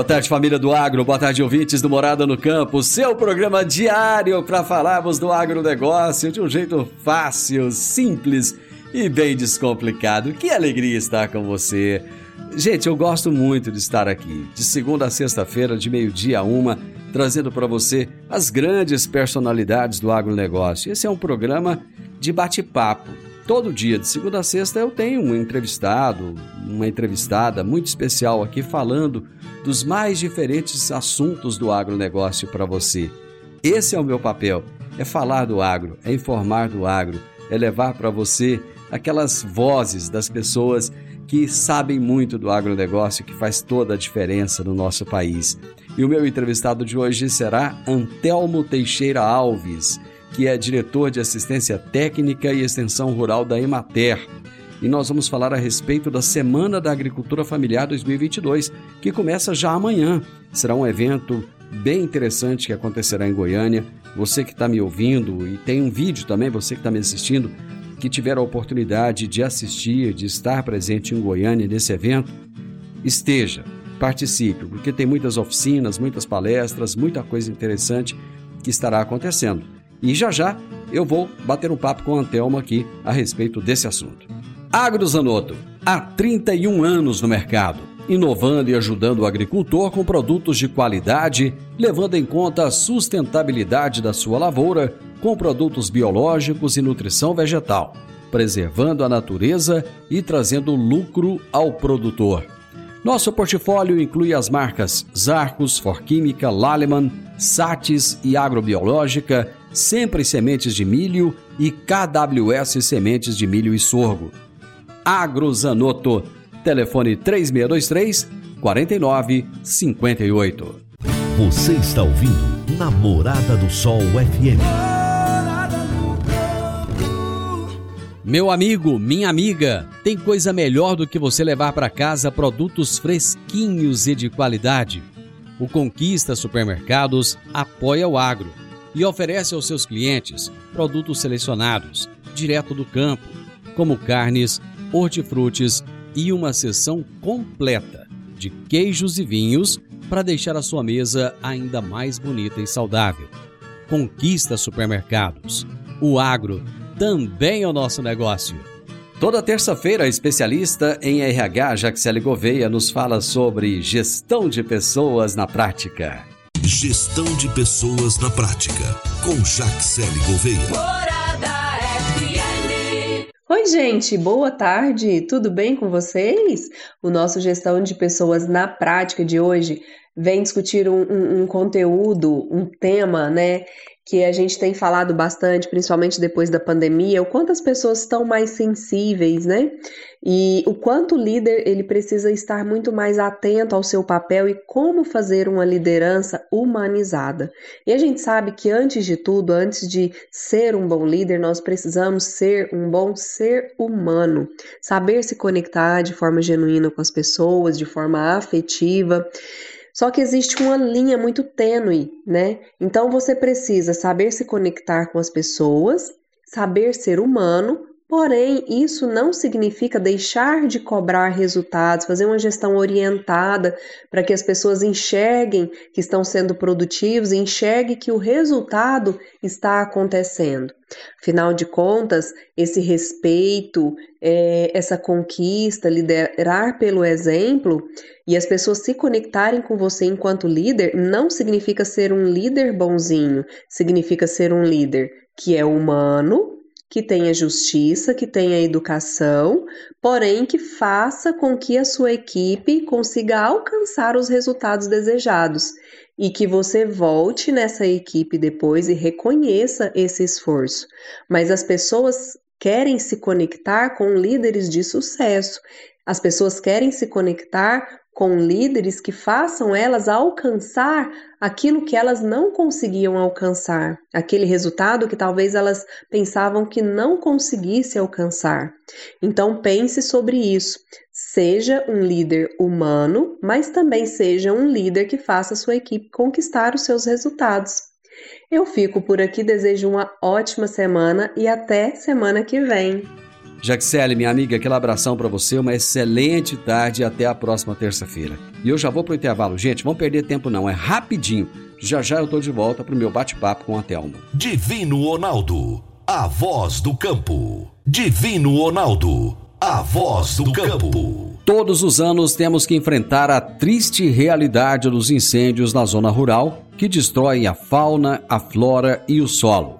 Boa tarde, família do Agro. Boa tarde, ouvintes do Morada no Campo. Seu programa diário para falarmos do agronegócio de um jeito fácil, simples e bem descomplicado. Que alegria estar com você. Gente, eu gosto muito de estar aqui, de segunda a sexta-feira, de meio-dia a uma, trazendo para você as grandes personalidades do agronegócio. Esse é um programa de bate-papo. Todo dia, de segunda a sexta, eu tenho um entrevistado, uma entrevistada muito especial aqui falando dos mais diferentes assuntos do agronegócio para você. Esse é o meu papel: é falar do agro, é informar do agro, é levar para você aquelas vozes das pessoas que sabem muito do agronegócio, que faz toda a diferença no nosso país. E o meu entrevistado de hoje será Antelmo Teixeira Alves, que é diretor de assistência técnica e extensão rural da Emater e nós vamos falar a respeito da Semana da Agricultura Familiar 2022, que começa já amanhã. Será um evento bem interessante que acontecerá em Goiânia. Você que está me ouvindo e tem um vídeo também, você que está me assistindo, que tiver a oportunidade de assistir, de estar presente em Goiânia nesse evento, esteja, participe, porque tem muitas oficinas, muitas palestras, muita coisa interessante que estará acontecendo. E já já eu vou bater um papo com o Antelmo aqui a respeito desse assunto. AgroZanoto, há 31 anos no mercado, inovando e ajudando o agricultor com produtos de qualidade, levando em conta a sustentabilidade da sua lavoura com produtos biológicos e nutrição vegetal, preservando a natureza e trazendo lucro ao produtor. Nosso portfólio inclui as marcas Zarcos, Forquímica, Laleman, Satis e Agrobiológica, Sempre Sementes de Milho e KWS Sementes de Milho e Sorgo. Agrozanoto. Telefone 3623 4958. Você está ouvindo Namorada do Sol FM. Meu amigo, minha amiga, tem coisa melhor do que você levar para casa produtos fresquinhos e de qualidade. O Conquista Supermercados apoia o agro e oferece aos seus clientes produtos selecionados, direto do campo, como carnes, hortifrutis e uma seção completa de queijos e vinhos para deixar a sua mesa ainda mais bonita e saudável. Conquista supermercados. O agro também é o nosso negócio. Toda terça-feira, a especialista em RH, Jaxele Gouveia, nos fala sobre gestão de pessoas na prática. Gestão de pessoas na prática, com Jaxele Gouveia. Oi, gente, boa tarde, tudo bem com vocês? O nosso Gestão de Pessoas na Prática de hoje vem discutir um, um, um conteúdo, um tema, né, que a gente tem falado bastante, principalmente depois da pandemia, o quanto as pessoas estão mais sensíveis, né? E o quanto o líder ele precisa estar muito mais atento ao seu papel e como fazer uma liderança humanizada. E a gente sabe que antes de tudo, antes de ser um bom líder, nós precisamos ser um bom ser humano, saber se conectar de forma genuína com as pessoas, de forma afetiva. Só que existe uma linha muito tênue, né? Então você precisa saber se conectar com as pessoas, saber ser humano, Porém, isso não significa deixar de cobrar resultados, fazer uma gestão orientada para que as pessoas enxerguem que estão sendo produtivos enxerguem que o resultado está acontecendo. Afinal de contas, esse respeito, é, essa conquista, liderar pelo exemplo e as pessoas se conectarem com você enquanto líder não significa ser um líder bonzinho, significa ser um líder que é humano, que tenha justiça, que tenha educação, porém que faça com que a sua equipe consiga alcançar os resultados desejados e que você volte nessa equipe depois e reconheça esse esforço. Mas as pessoas querem se conectar com líderes de sucesso. As pessoas querem se conectar com líderes que façam elas alcançar aquilo que elas não conseguiam alcançar, aquele resultado que talvez elas pensavam que não conseguisse alcançar. Então pense sobre isso. Seja um líder humano, mas também seja um líder que faça sua equipe conquistar os seus resultados. Eu fico por aqui, desejo uma ótima semana e até semana que vem. Jaxele, minha amiga, aquele abração para você, uma excelente tarde e até a próxima terça-feira. E eu já vou pro intervalo. Gente, vamos perder tempo não, é rapidinho. Já já eu tô de volta pro meu bate-papo com a Thelma. Divino Ronaldo, a voz do campo. Divino Ronaldo, a voz do campo. Todos os anos temos que enfrentar a triste realidade dos incêndios na zona rural que destroem a fauna, a flora e o solo.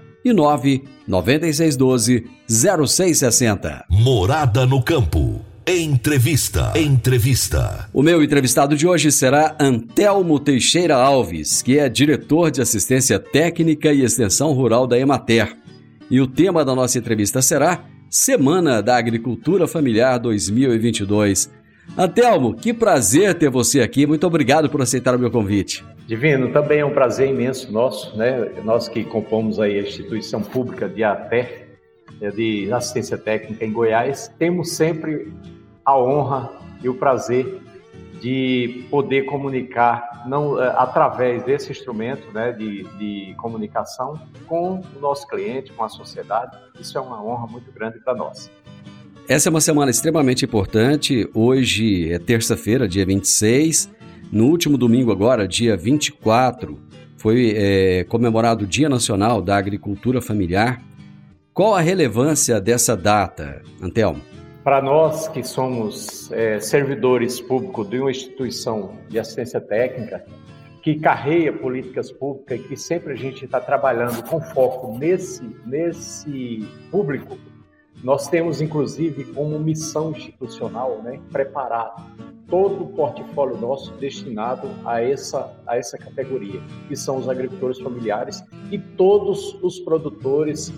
e 9 9612 0660. Morada no campo. Entrevista. Entrevista. O meu entrevistado de hoje será Antelmo Teixeira Alves, que é diretor de assistência técnica e extensão rural da Emater. E o tema da nossa entrevista será Semana da Agricultura Familiar 2022. Antelmo, que prazer ter você aqui. Muito obrigado por aceitar o meu convite. Divino, também é um prazer imenso nosso, né? Nós que compomos aí a instituição pública de ATE, é, de assistência técnica em Goiás, temos sempre a honra e o prazer de poder comunicar não é, através desse instrumento né, de, de comunicação com o nosso cliente, com a sociedade. Isso é uma honra muito grande para nós. Essa é uma semana extremamente importante. Hoje é terça-feira, dia 26. No último domingo, agora, dia 24, foi é, comemorado o Dia Nacional da Agricultura Familiar. Qual a relevância dessa data, Antelmo? Para nós que somos é, servidores públicos de uma instituição de assistência técnica, que carreia políticas públicas e que sempre a gente está trabalhando com foco nesse, nesse público, nós temos, inclusive, como missão institucional, né, preparar todo o portfólio nosso destinado a essa, a essa categoria, que são os agricultores familiares e todos os produtores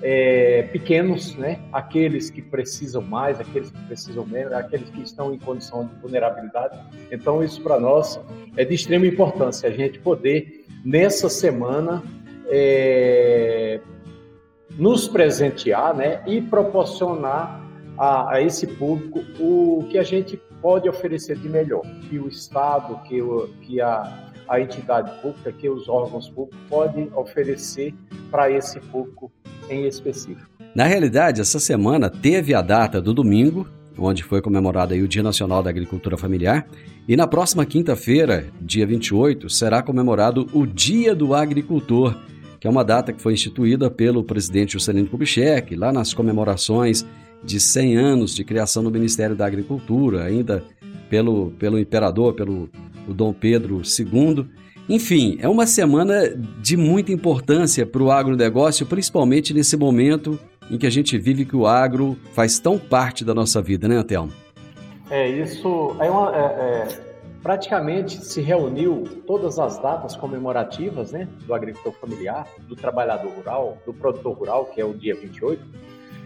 é, pequenos, né? aqueles que precisam mais, aqueles que precisam menos, aqueles que estão em condição de vulnerabilidade. Então, isso para nós é de extrema importância, a gente poder, nessa semana, é, nos presentear né, e proporcionar a, a, esse público o que a gente pode oferecer de melhor, que o Estado, que, o, que a, a entidade pública, que os órgãos públicos podem oferecer para esse público em específico. Na realidade, essa semana teve a data do domingo, onde foi comemorado o Dia Nacional da Agricultura Familiar, e na próxima quinta-feira, dia 28, será comemorado o Dia do Agricultor, que é uma data que foi instituída pelo presidente Juscelino Kubitschek, lá nas comemorações de 100 anos de criação do Ministério da Agricultura, ainda pelo, pelo imperador, pelo o Dom Pedro II. Enfim, é uma semana de muita importância para o agronegócio, principalmente nesse momento em que a gente vive que o agro faz tão parte da nossa vida, né, Antelmo? É, isso é uma, é, é praticamente se reuniu todas as datas comemorativas né, do agricultor familiar, do trabalhador rural, do produtor rural, que é o dia 28,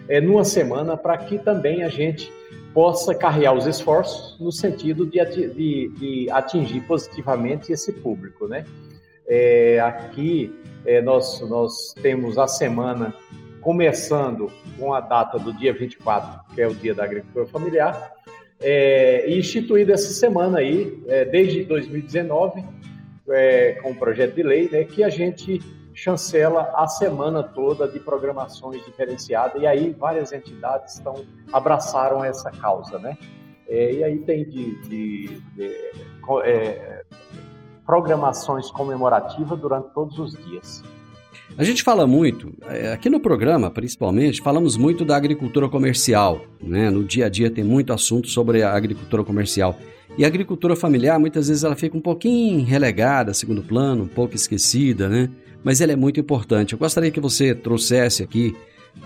é, numa semana para que também a gente possa carregar os esforços no sentido de, de, de atingir positivamente esse público, né? É, aqui é, nós, nós temos a semana começando com a data do dia 24, que é o dia da agricultura familiar, é, instituído essa semana aí, é, desde 2019, é, com o projeto de lei, né, que a gente chancela a semana toda de programações diferenciadas, e aí várias entidades estão, abraçaram essa causa, né? É, e aí tem de, de, de é, programações comemorativas durante todos os dias. A gente fala muito, é, aqui no programa principalmente, falamos muito da agricultura comercial. Né? No dia a dia tem muito assunto sobre a agricultura comercial. E a agricultura familiar, muitas vezes, ela fica um pouquinho relegada, segundo plano, um pouco esquecida, né? Mas ela é muito importante. Eu gostaria que você trouxesse aqui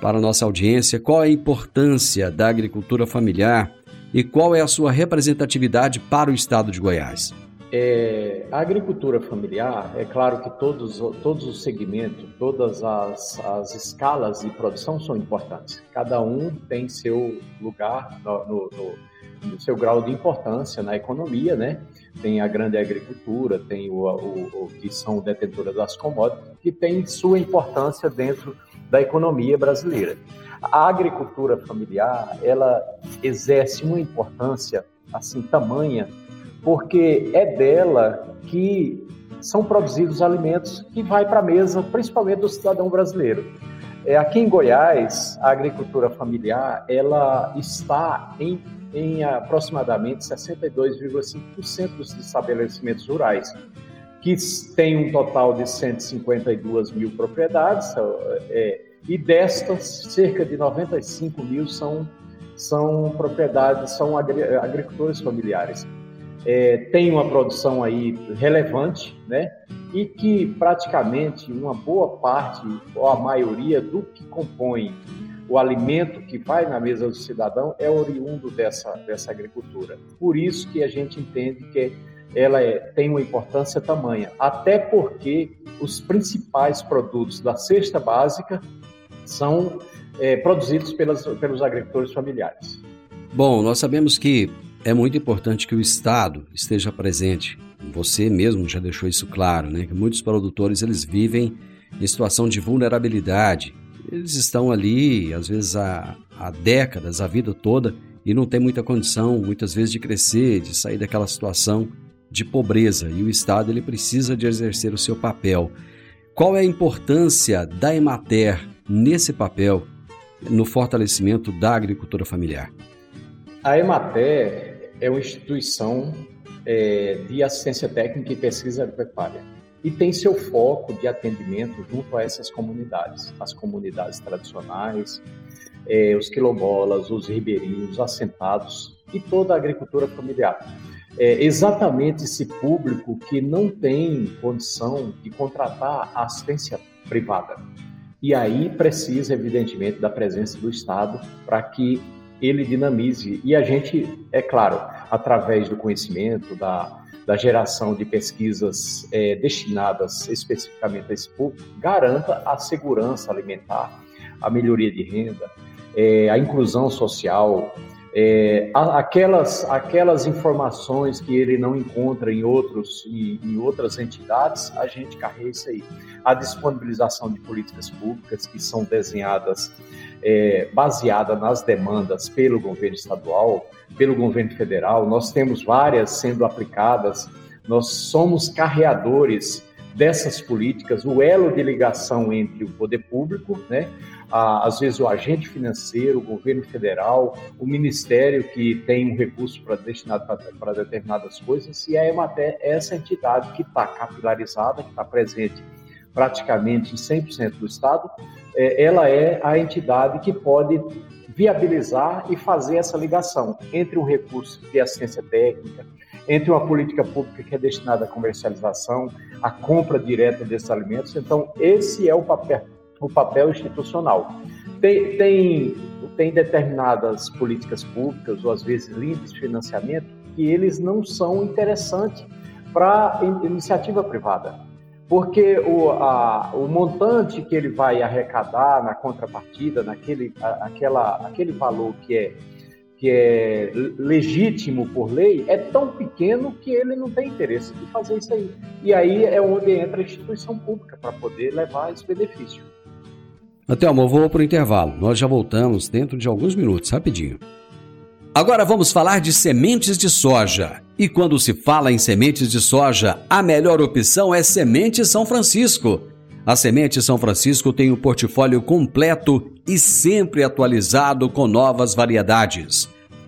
para a nossa audiência qual é a importância da agricultura familiar e qual é a sua representatividade para o estado de Goiás. É, a agricultura familiar, é claro que todos, todos os segmentos, todas as, as escalas de produção são importantes. Cada um tem seu lugar no, no, no, no seu grau de importância na economia, né? Tem a grande agricultura, tem o, o, o que são detentoras das commodities, que tem sua importância dentro da economia brasileira. A agricultura familiar, ela exerce uma importância assim tamanha porque é dela que são produzidos alimentos que vai para a mesa, principalmente do cidadão brasileiro. É, aqui em Goiás, a agricultura familiar ela está em, em aproximadamente 62,5% dos estabelecimentos rurais, que tem um total de 152 mil propriedades, é, e destas, cerca de 95 mil são, são propriedades, são agricultores familiares é, tem uma produção aí relevante, né? E que praticamente uma boa parte, ou a maioria do que compõe o alimento que vai na mesa do cidadão é oriundo dessa, dessa agricultura. Por isso que a gente entende que ela é, tem uma importância tamanha, até porque os principais produtos da cesta básica são é, produzidos pelas, pelos agricultores familiares. Bom, nós sabemos que é muito importante que o Estado esteja presente. Você mesmo já deixou isso claro, né? Que muitos produtores eles vivem em situação de vulnerabilidade. Eles estão ali, às vezes, há, há décadas, a vida toda, e não tem muita condição, muitas vezes, de crescer, de sair daquela situação de pobreza. E o Estado ele precisa de exercer o seu papel. Qual é a importância da Emater nesse papel no fortalecimento da agricultura familiar? A Emater é uma instituição é, de assistência técnica e pesquisa agropecuária e tem seu foco de atendimento junto a essas comunidades, as comunidades tradicionais, é, os quilombolas, os ribeirinhos, os assentados e toda a agricultura familiar. É exatamente esse público que não tem condição de contratar assistência privada. E aí precisa, evidentemente, da presença do Estado para que ele dinamize. E a gente, é claro, através do conhecimento, da, da geração de pesquisas é, destinadas especificamente a esse público, garanta a segurança alimentar, a melhoria de renda, é, a inclusão social, é, aquelas, aquelas informações que ele não encontra em, outros, em, em outras entidades, a gente carrega isso aí. A disponibilização de políticas públicas que são desenhadas é, baseada nas demandas pelo governo estadual, pelo governo federal. Nós temos várias sendo aplicadas. Nós somos carreadores dessas políticas, o elo de ligação entre o poder público, né? às vezes o agente financeiro, o governo federal, o ministério que tem um recurso para destinado para determinadas coisas, e a EMATE é essa entidade que está capilarizada, que está presente praticamente em 100% do Estado, é, ela é a entidade que pode viabilizar e fazer essa ligação entre um recurso de assistência técnica, entre uma política pública que é destinada à comercialização, à compra direta desses alimentos. Então, esse é o papel, o papel institucional. Tem, tem, tem determinadas políticas públicas, ou às vezes linhas de financiamento, que eles não são interessantes para iniciativa privada porque o, a, o montante que ele vai arrecadar na contrapartida, naquele, a, aquela, aquele valor que é, que é legítimo por lei, é tão pequeno que ele não tem interesse de fazer isso aí. E aí é onde entra a instituição pública para poder levar esse benefício. Até amor, vou para o intervalo. Nós já voltamos dentro de alguns minutos, rapidinho. Agora vamos falar de sementes de soja. E quando se fala em sementes de soja, a melhor opção é Semente São Francisco. A Semente São Francisco tem um portfólio completo e sempre atualizado com novas variedades.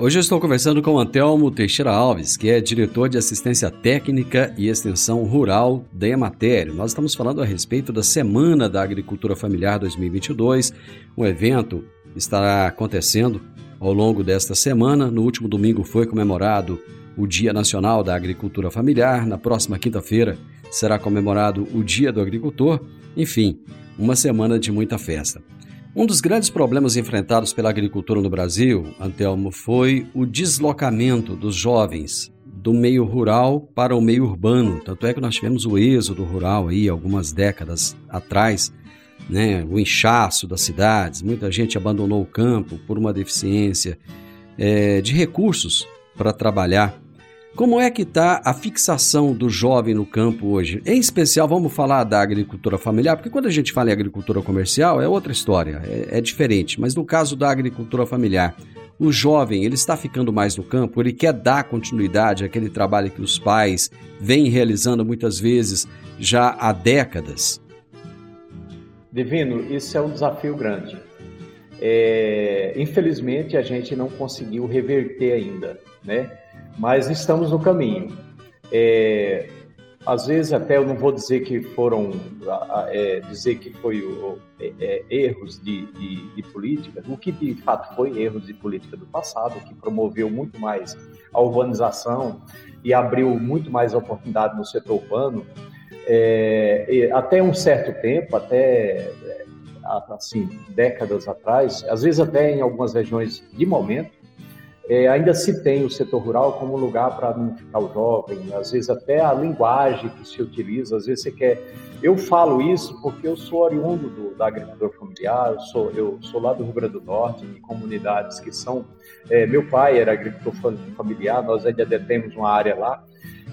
Hoje eu estou conversando com Antelmo Teixeira Alves, que é diretor de assistência técnica e extensão rural da Ematério. Nós estamos falando a respeito da Semana da Agricultura Familiar 2022. O evento estará acontecendo ao longo desta semana. No último domingo foi comemorado o Dia Nacional da Agricultura Familiar. Na próxima quinta-feira será comemorado o Dia do Agricultor. Enfim, uma semana de muita festa. Um dos grandes problemas enfrentados pela agricultura no Brasil, Antelmo, foi o deslocamento dos jovens do meio rural para o meio urbano. Tanto é que nós tivemos o êxodo rural aí algumas décadas atrás, né, o inchaço das cidades, muita gente abandonou o campo por uma deficiência é, de recursos para trabalhar. Como é que está a fixação do jovem no campo hoje? Em especial, vamos falar da agricultura familiar, porque quando a gente fala em agricultura comercial é outra história, é, é diferente. Mas no caso da agricultura familiar, o jovem ele está ficando mais no campo, ele quer dar continuidade àquele trabalho que os pais vêm realizando muitas vezes já há décadas. Divino, isso é um desafio grande. É, infelizmente, a gente não conseguiu reverter ainda, né? Mas estamos no caminho. É, às vezes até eu não vou dizer que foram é, dizer que foi o, é, é, erros de, de, de, política, o que de fato foi erros de política do passado, que promoveu muito mais a urbanização e abriu muito mais oportunidade no setor urbano, é, até um certo tempo, até é, assim, décadas atrás, às vezes até em algumas regiões de momento, é, ainda se tem o setor rural como lugar para ficar o jovem, às vezes até a linguagem que se utiliza, às vezes você quer. Eu falo isso porque eu sou oriundo do, da agricultura familiar, eu sou, eu sou lá do Rio Grande do Norte, de comunidades que são. É, meu pai era agricultor familiar, nós ainda temos uma área lá,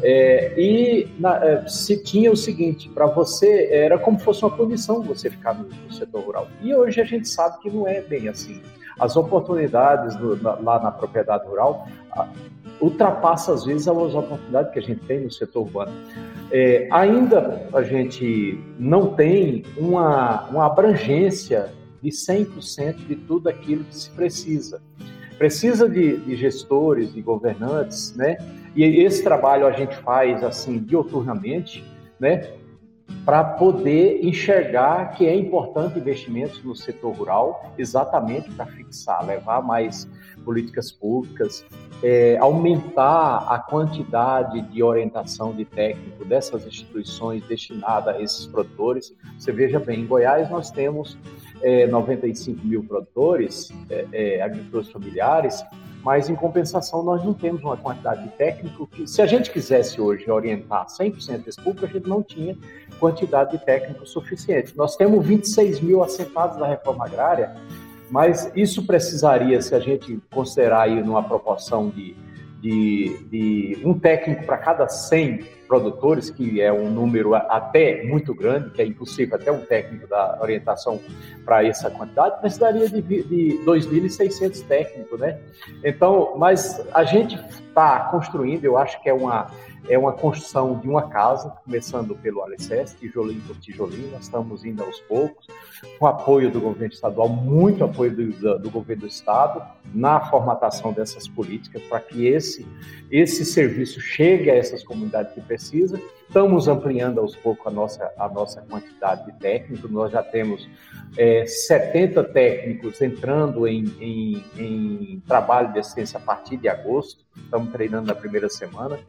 é, e na, é, se tinha o seguinte, para você era como se fosse uma punição você ficar no, no, setor rural. E hoje a gente sabe que não é bem assim. As oportunidades do, lá na propriedade rural a, ultrapassa às vezes as oportunidades que a gente tem no setor urbano. É, ainda a gente não tem uma, uma abrangência de 100% de tudo aquilo que se precisa. Precisa de, de gestores, de governantes, né? E esse trabalho a gente faz assim dioturnamente, né? Para poder enxergar que é importante investimentos no setor rural, exatamente para fixar, levar mais políticas públicas, é, aumentar a quantidade de orientação de técnico dessas instituições destinadas a esses produtores. Você veja bem, em Goiás nós temos é, 95 mil produtores, é, é, agricultores familiares, mas em compensação nós não temos uma quantidade de técnico que, se a gente quisesse hoje orientar 100% desse público, a gente não tinha quantidade de técnicos suficiente. Nós temos 26 mil assentados da reforma agrária Mas isso precisaria, se a gente considerar aí numa proporção de, de, de um técnico para cada 100 produtores, que é um número até muito grande, que é impossível até um técnico dar orientação para essa quantidade, precisaria de, de 2.600 técnicos, né? Então, mas a gente está construindo, eu acho que é uma é uma construção de uma casa, começando pelo alicerce, tijolinho por tijolinho, nós estamos indo aos poucos, com apoio do governo estadual, muito apoio do, do, governo do estado, na formatação dessas políticas, para que esse, esse serviço chegue a essas comunidades que precisam. Estamos ampliando aos poucos a nossa, a nossa quantidade de técnicos, nós já temos é, 70 técnicos entrando em, em, em trabalho de assistência a partir de agosto, estamos treinando na primeira semana.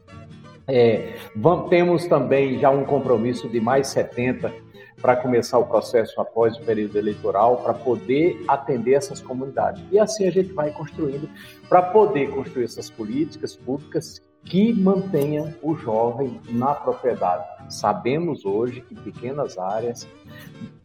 É, vamos, temos também já um compromisso de mais 70 para começar o processo após o período eleitoral, para poder atender essas comunidades. E assim a gente vai construindo, para poder construir essas políticas públicas que mantenha o jovem na propriedade. Sabemos hoje que pequenas áreas,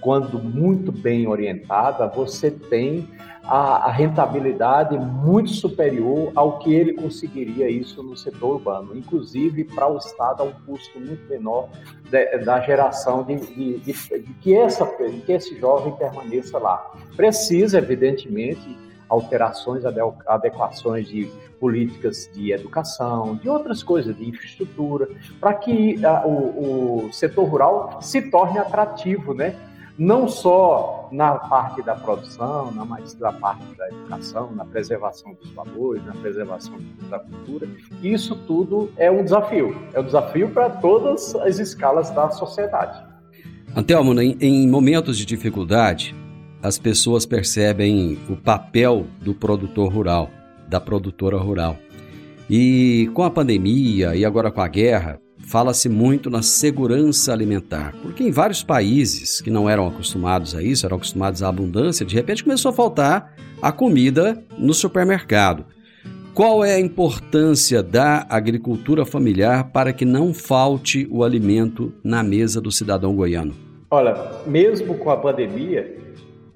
quando muito bem orientada, você tem a, a, rentabilidade muito superior ao que ele conseguiria isso no setor urbano. Inclusive, para o Estado, a um custo muito menor de, da geração de, de, de, de que, essa, que esse jovem permaneça lá. Precisa, evidentemente, alterações, adequações de políticas de educação, de outras coisas, de infraestrutura, para que uh, o, o, setor rural se torne atrativo, né? Não só na parte da produção, na parte da educação, na preservação dos valores, na preservação da cultura. Isso tudo é um desafio. É um desafio para todas as escalas da sociedade. Antelmo, em, em momentos de dificuldade, as pessoas percebem o papel do produtor rural da produtora rural. E com a pandemia e agora com a guerra, fala-se muito na segurança alimentar, porque em vários países que não eram acostumados a isso, eram acostumados à abundância, de repente começou a faltar a comida no supermercado. Qual é a importância da agricultura familiar para que não falte o alimento na mesa do cidadão goiano? Olha, mesmo com a pandemia,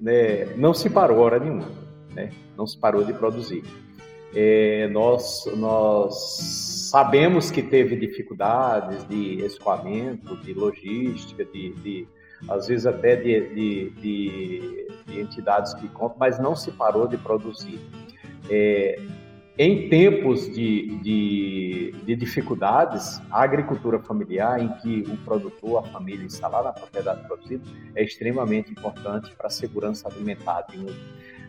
né, não se parou hora nenhuma, né? não se parou de produzir. É, nós, nós sabemos que teve dificuldades de escoamento, de logística, de, de às vezes até de, de, de, de, entidades que compram, mas não se parou de produzir. É, em tempos de, de, de, dificuldades, a agricultura familiar, em que o produtor, a família lá na propriedade produzida, é extremamente importante para a segurança alimentar de um,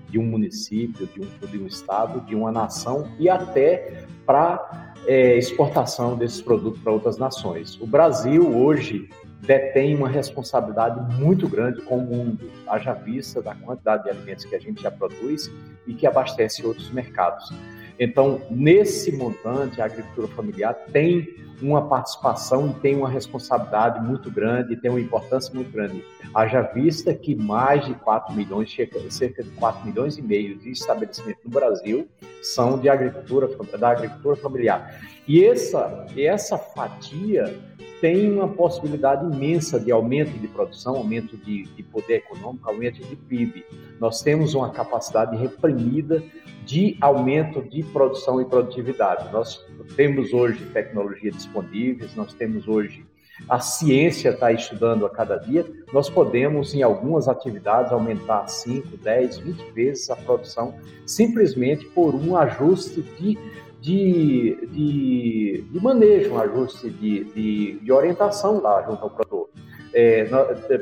de um município, de um, de um estado, de uma nação e até para é, exportação desses produtos para outras nações. O Brasil hoje detém uma responsabilidade muito grande com o mundo, haja vista da quantidade de alimentos que a gente já produz e que abastece outros mercados. Então, nesse montante, a agricultura familiar tem uma participação e tem uma responsabilidade muito grande, tem uma importância muito grande. Haja vista que mais de 4 milhões, cerca de 4 milhões e meio de estabelecimentos no Brasil são de agricultura, da agricultura familiar. E essa, essa fatia tem uma possibilidade imensa de aumento de produção, aumento de, de poder econômico, aumento de PIB. Nós temos uma capacidade reprimida de aumento de produção e produtividade. Nós temos hoje tecnologia disponíveis, nós temos hoje a ciência está estudando a cada dia, nós podemos, em algumas atividades, aumentar 5, 10, 20 vezes a produção simplesmente por um ajuste de de, de, de manejo, um ajuste de, de, de, orientação lá junto ao produtor. É,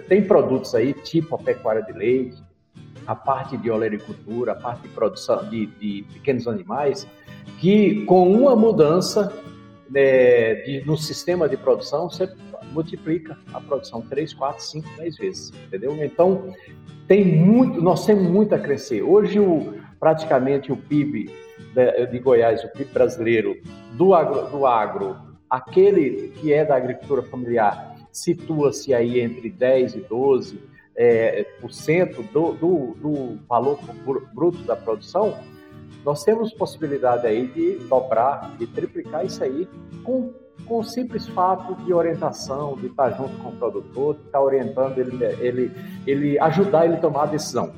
tem produtos aí, tipo a pecuária de leite, a parte de olericultura, a parte de produção de, de pequenos animais, que com uma mudança né, de, no sistema de produção, você multiplica a produção 3, 4, 5, 10 vezes, entendeu? Então, tem muito, nós temos muito a crescer. Hoje, o, praticamente o PIB de, de Goiás, o PIB brasileiro do agro, do agro, aquele que é da agricultura familiar, situa-se aí entre 10 e 12 é, por cento do, do, do valor bruto da produção, nós temos possibilidade aí de dobrar, de triplicar isso aí com, com o simples fato de orientação, de estar junto com o produtor, de estar orientando ele, ele, ele ajudar ele a tomar a decisão.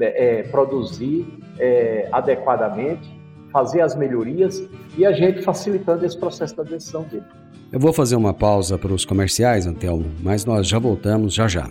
é, produzir é, adequadamente, fazer as melhorias e a gente facilitando esse processo da decisão dele. Eu vou fazer uma pausa para os comerciais, Antelmo, mas nós já voltamos já já.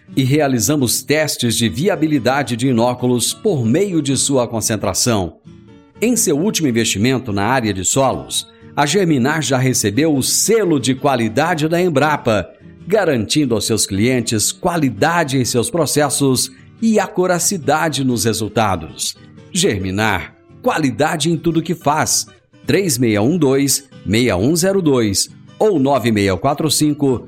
e realizamos testes de viabilidade de inóculos por meio de sua concentração. Em seu último investimento na área de solos, a Germinar já recebeu o selo de qualidade da Embrapa, garantindo aos seus clientes qualidade em seus processos e acuracidade nos resultados. Germinar qualidade em tudo que faz. 3612-6102 ou 9645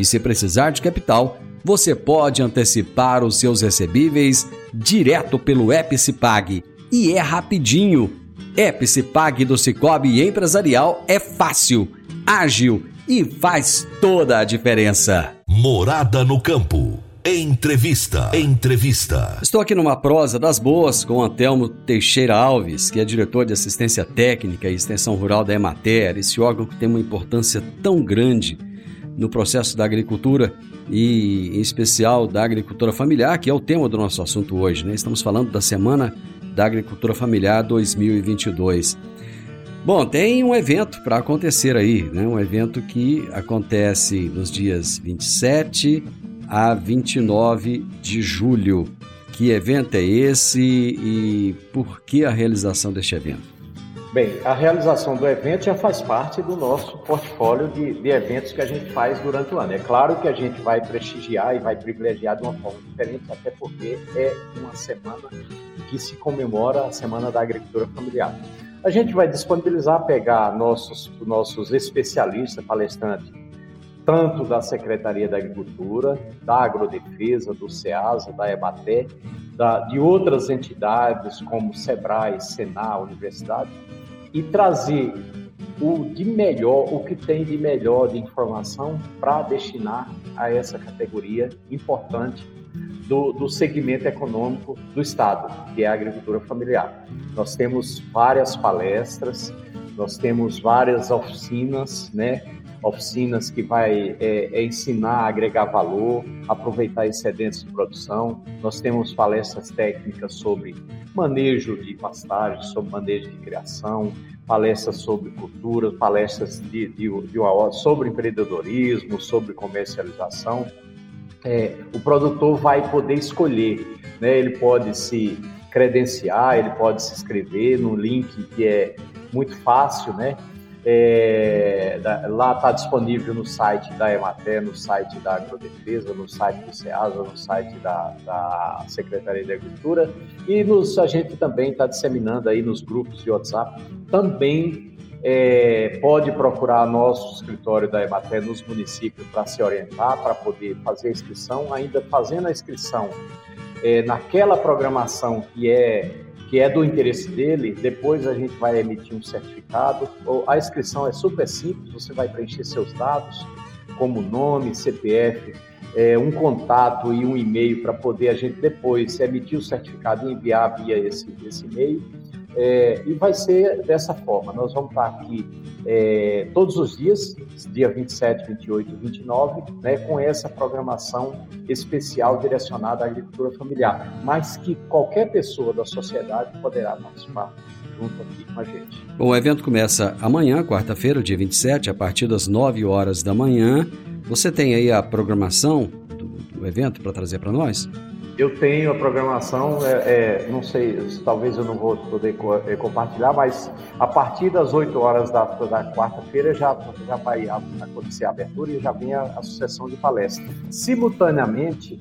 E se precisar de capital, você pode antecipar os seus recebíveis direto pelo Epicipag. E é rapidinho. Epicipag do Cicobi Empresarial é fácil, ágil e faz toda a diferença. Morada no campo. Entrevista. Entrevista. Estou aqui numa prosa das boas com Antelmo Teixeira Alves, que é diretor de assistência técnica e extensão rural da Emater, esse órgão que tem uma importância tão grande no processo da agricultura e, em especial, da agricultura familiar, que é o tema do nosso assunto hoje. Né? Estamos falando da Semana da Agricultura Familiar 2022. Bom, tem um evento para acontecer aí, né? Um evento que acontece nos dias 27 a 29 de julho. Que evento é esse e por que a realização deste evento? Bem, a realização do evento já faz parte do nosso portfólio de, de, eventos que a gente faz durante o ano. É claro que a gente vai prestigiar e vai privilegiar de uma forma diferente, até porque é uma semana que se comemora a Semana da Agricultura Familiar. A gente vai disponibilizar, pegar nossos, nossos especialistas, palestrantes, tanto da Secretaria da Agricultura, da Agrodefesa, do SEASA, da EBATE, da, de outras entidades como SEBRAE, SENA, Universidade, e trazer o de melhor, o que tem de melhor de informação para destinar a essa categoria importante do, do segmento econômico do Estado, que é a agricultura familiar. Nós temos várias palestras, nós temos várias oficinas, né? Oficinas que vai é, é ensinar a agregar valor, aproveitar excedentes de produção. Nós temos palestras técnicas sobre manejo de pastagem, sobre manejo de criação, palestras sobre cultura, palestras de, de, de uma, sobre empreendedorismo, sobre comercialização é, o produtor vai poder escolher, né? Ele pode se credenciar, ele pode se inscrever no link que é muito fácil, né? É, lá está disponível no site da Emater, no site da Agrodefesa, no site do SEASA, no site da, da Secretaria de Agricultura. E nos, a gente também está disseminando aí nos grupos de WhatsApp. Também é, pode procurar nosso escritório da Emater nos municípios para se orientar, para poder fazer a inscrição, ainda fazendo a inscrição é, naquela programação que é que é do interesse dele, depois a gente vai emitir um certificado. A inscrição é super simples, você vai preencher seus dados, como nome, CPF, é, um contato e um e-mail para poder a gente depois emitir o certificado e enviar via esse, esse e-mail. É, e vai ser dessa forma. Nós vamos estar aqui é, todos os dias, dia 27, 28 e 29, né, com essa programação especial direcionada à agricultura familiar, mas que qualquer pessoa da sociedade poderá participar junto aqui com a gente. Bom, o evento começa amanhã, quarta-feira, dia 27, a partir das 9 horas da manhã, Você tem aí a programação do, do evento para trazer para nós? Eu tenho a programação, é, é, não sei, talvez eu não vou poder co é, compartilhar, mas a partir das 8 horas da, da quarta-feira já, já vai acontecer a abertura e já vem a, a sucessão de palestras. Simultaneamente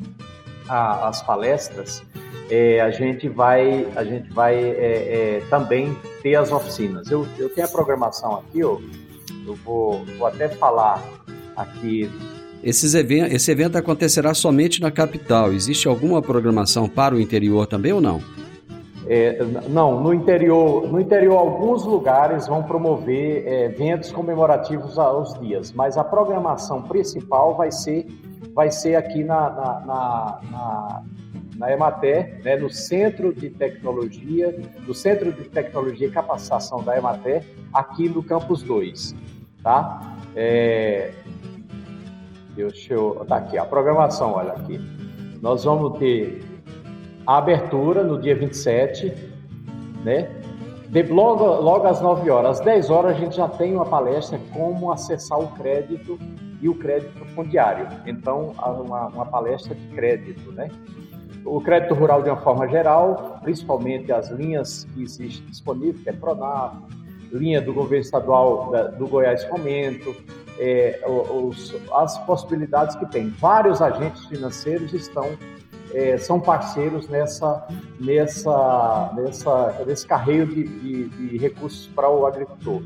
às palestras, é, a gente vai, a gente vai é, é, também ter as oficinas. Eu, eu tenho a programação aqui, eu, eu vou, vou até falar aqui esses event esse evento acontecerá somente na capital. Existe alguma programação para o interior também ou não? É, não, no interior, no interior alguns lugares vão promover é, eventos comemorativos aos dias, mas a programação principal vai ser, vai ser aqui na, na, na, na, na Emater, né, no Centro de Tecnologia, no Centro de Tecnologia e Capacitação da Emater, aqui no Campus 2. Tá? É, Deixa eu. Tá aqui, a programação, olha aqui. Nós vamos ter a abertura no dia 27, né? De, logo, logo às 9 horas, às 10 horas, a gente já tem uma palestra como acessar o crédito e o crédito fundiário. Então, uma, uma palestra de crédito, né? O crédito rural de uma forma geral, principalmente as linhas que existem disponíveis, que é Pronaf, linha do governo estadual da, do Goiás Fomento, é, os, as possibilidades que tem. Vários agentes financeiros estão é, são parceiros nessa, nessa, nessa, nesse carreio de, de, de recursos para o agricultor.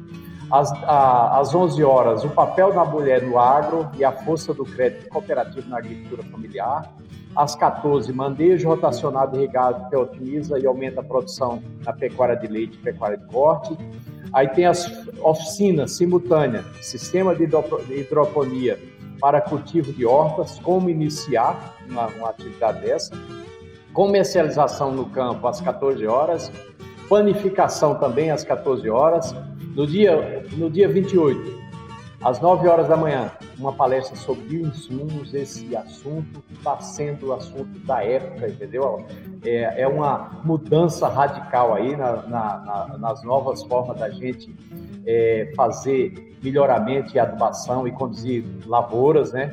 Às, a, às 11 horas, o papel da mulher no agro e a força do crédito cooperativo na agricultura familiar. Às 14, manejo rotacionado irrigado que otimiza e aumenta a produção na pecuária de leite e pecuária de corte. Aí tem as oficinas simultâneas, sistema de hidroponia para cultivo de hortas, como iniciar uma, uma atividade dessa, comercialização no campo às 14 horas, panificação também às 14 horas. No dia, no dia 28, às 9 horas da manhã, uma palestra sobre bioinsumos. Esse assunto está sendo o assunto da época, entendeu? É, é uma mudança radical aí na, na, na, nas novas formas da gente é, fazer melhoramento e adubação e conduzir lavouras, né?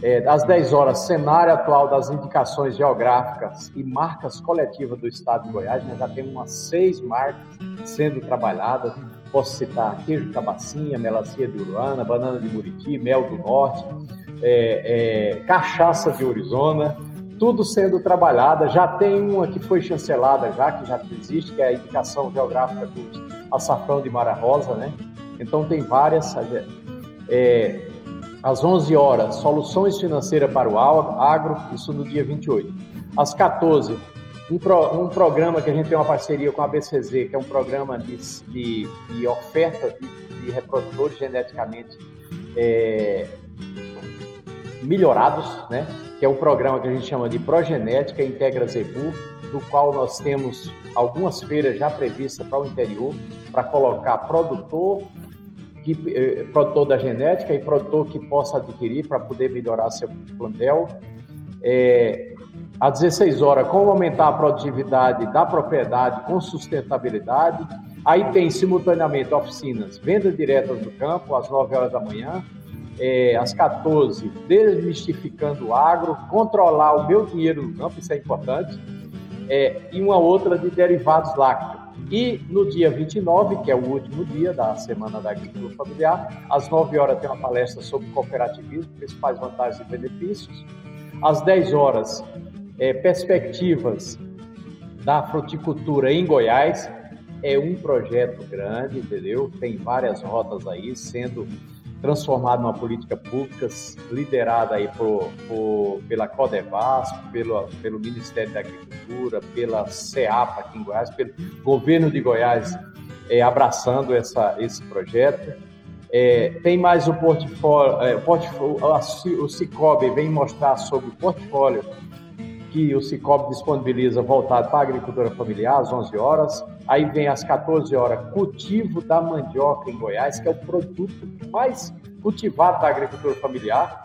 É, às 10 horas, cenário atual das indicações geográficas e marcas coletivas do estado de Goiás. Nós já temos umas seis marcas sendo trabalhadas Posso citar queijo cabacinha, melancia de Uruana, banana de Buriti, mel do Norte, é, é, cachaça de Arizona, tudo sendo trabalhada. Já tem uma que foi chancelada já, que já existe, que é a indicação geográfica do açafrão de Mara Rosa, né? Então tem várias. É, às 11 horas, soluções financeiras para o agro, isso no dia 28. Às 14, um, pro, um, programa que a gente tem uma parceria com a BCZ, que é um programa de, de, de oferta de, de, reprodutores geneticamente é, melhorados, né? que é um programa que a gente chama de Progenética Integra Zebu, do qual nós temos algumas feiras já previstas para o interior, para colocar produtor, que, eh, produtor da genética e produtor que possa adquirir para poder melhorar seu plantel. É, às 16 horas, como aumentar a produtividade da propriedade com sustentabilidade. Aí tem simultaneamente oficinas, venda direta do campo, às 9 horas da manhã, é, às 14, desmistificando o agro, controlar o meu dinheiro no campo, isso é importante, é, e uma outra de derivados lácteos. E no dia 29, que é o último dia da Semana da Agricultura Familiar, às 9 horas tem uma palestra sobre cooperativismo, principais vantagens e benefícios. Às 10 horas, é, perspectivas da fruticultura em Goiás. É um projeto grande, entendeu? Tem várias rotas aí sendo transformado numa política pública liderada aí por, por, pela Codevasp, pelo, pelo Ministério da Agricultura, pela CEAPA aqui em Goiás, pelo governo de Goiás é, abraçando essa, esse projeto. É, tem mais o portfólio, é, portfólio o Cicobi vem mostrar sobre o portfólio que o Cicobi disponibiliza voltado para a agricultura familiar, às 11 horas. Aí vem às 14 horas, cultivo da mandioca em Goiás, que é o produto mais cultivado da agricultura familiar,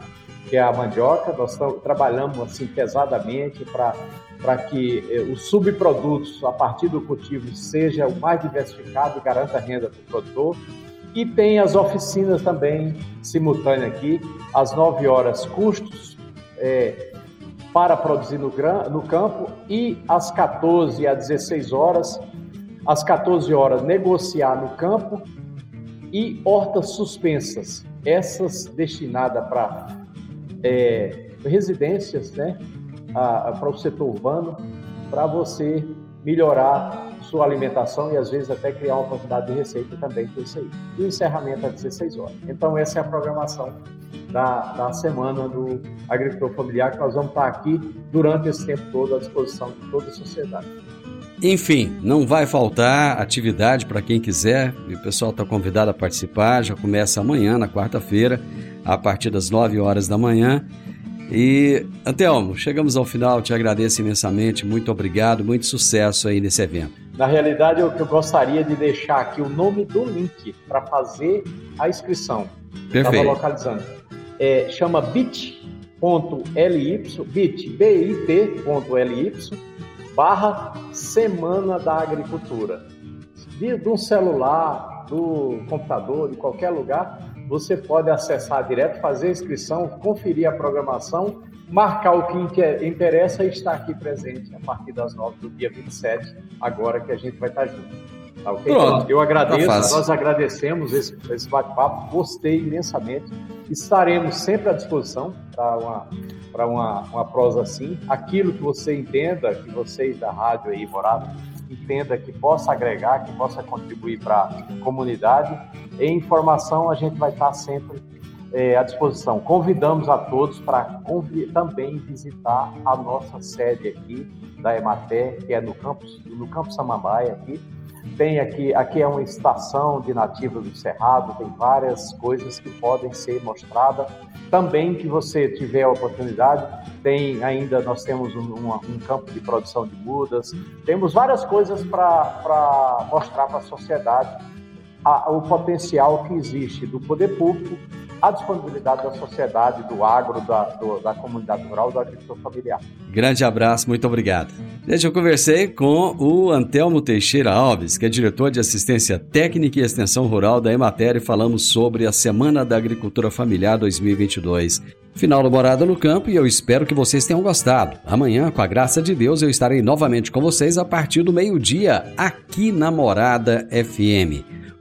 que é a mandioca. Nós trabalhamos assim pesadamente para que eh, os subprodutos a partir do cultivo seja o mais diversificado e garanta renda para o produtor. E tem as oficinas também simultâneas aqui, às 9 horas, custos é, para produzir no, no campo, e às 14 às 16 horas, às 14 horas, negociar no campo e hortas suspensas, essas destinadas para é, residências, né, para o setor urbano, para você melhorar sua alimentação e às vezes até criar uma quantidade de receita também com isso aí. E o encerramento às 16 horas. Então essa é a programação da, da semana do agricultor familiar que nós vamos estar aqui durante esse tempo todo à disposição de toda a sociedade. Enfim, não vai faltar atividade para quem quiser. E o pessoal está convidado a participar. Já começa amanhã, na quarta-feira, a partir das 9 horas da manhã. E, Antelmo, chegamos ao final, te agradeço imensamente, muito obrigado, muito sucesso aí nesse evento. Na realidade, eu, eu gostaria de deixar aqui o nome do link para fazer a inscrição. Perfeito. Estava localizando. É, chama bit.ly, bit, bit.ly, barra Semana da Agricultura. De, de um celular, do computador, de qualquer lugar, você pode acessar direto, fazer a inscrição, conferir a programação, marcar o que interessa e estar aqui presente a partir das 9 do dia 27, agora que a gente vai estar junto. Tá, okay? Pronto, Eu agradeço, tá nós agradecemos esse, esse bate-papo, gostei imensamente. Estaremos sempre à disposição para uma, para uma, uma prosa assim. Aquilo que você entenda, que vocês da rádio aí, Morado, entenda que possa agregar, que possa contribuir para a comunidade. E informação a gente vai estar sempre é, à disposição. Convidamos a todos para também visitar a nossa sede aqui da Emater, que é no campus, no campus Samambaia aqui. Tem aqui, aqui é uma estação de nativos do Cerrado, tem várias coisas que podem ser mostradas. Também que você tiver a oportunidade, tem ainda, nós temos um, um, um campo de produção de mudas, temos várias coisas para mostrar para a sociedade o potencial que existe do poder público a disponibilidade da sociedade, do agro, da, do, da comunidade rural, do agricultor familiar. Grande abraço, muito obrigado. Gente, eu conversei com o Antelmo Teixeira Alves, que é diretor de assistência técnica e extensão rural da Emater, e falamos sobre a Semana da Agricultura Familiar 2022. Final do Morada no Campo e eu espero que vocês tenham gostado. Amanhã, com a graça de Deus, eu estarei novamente com vocês a partir do meio-dia, aqui na Morada FM.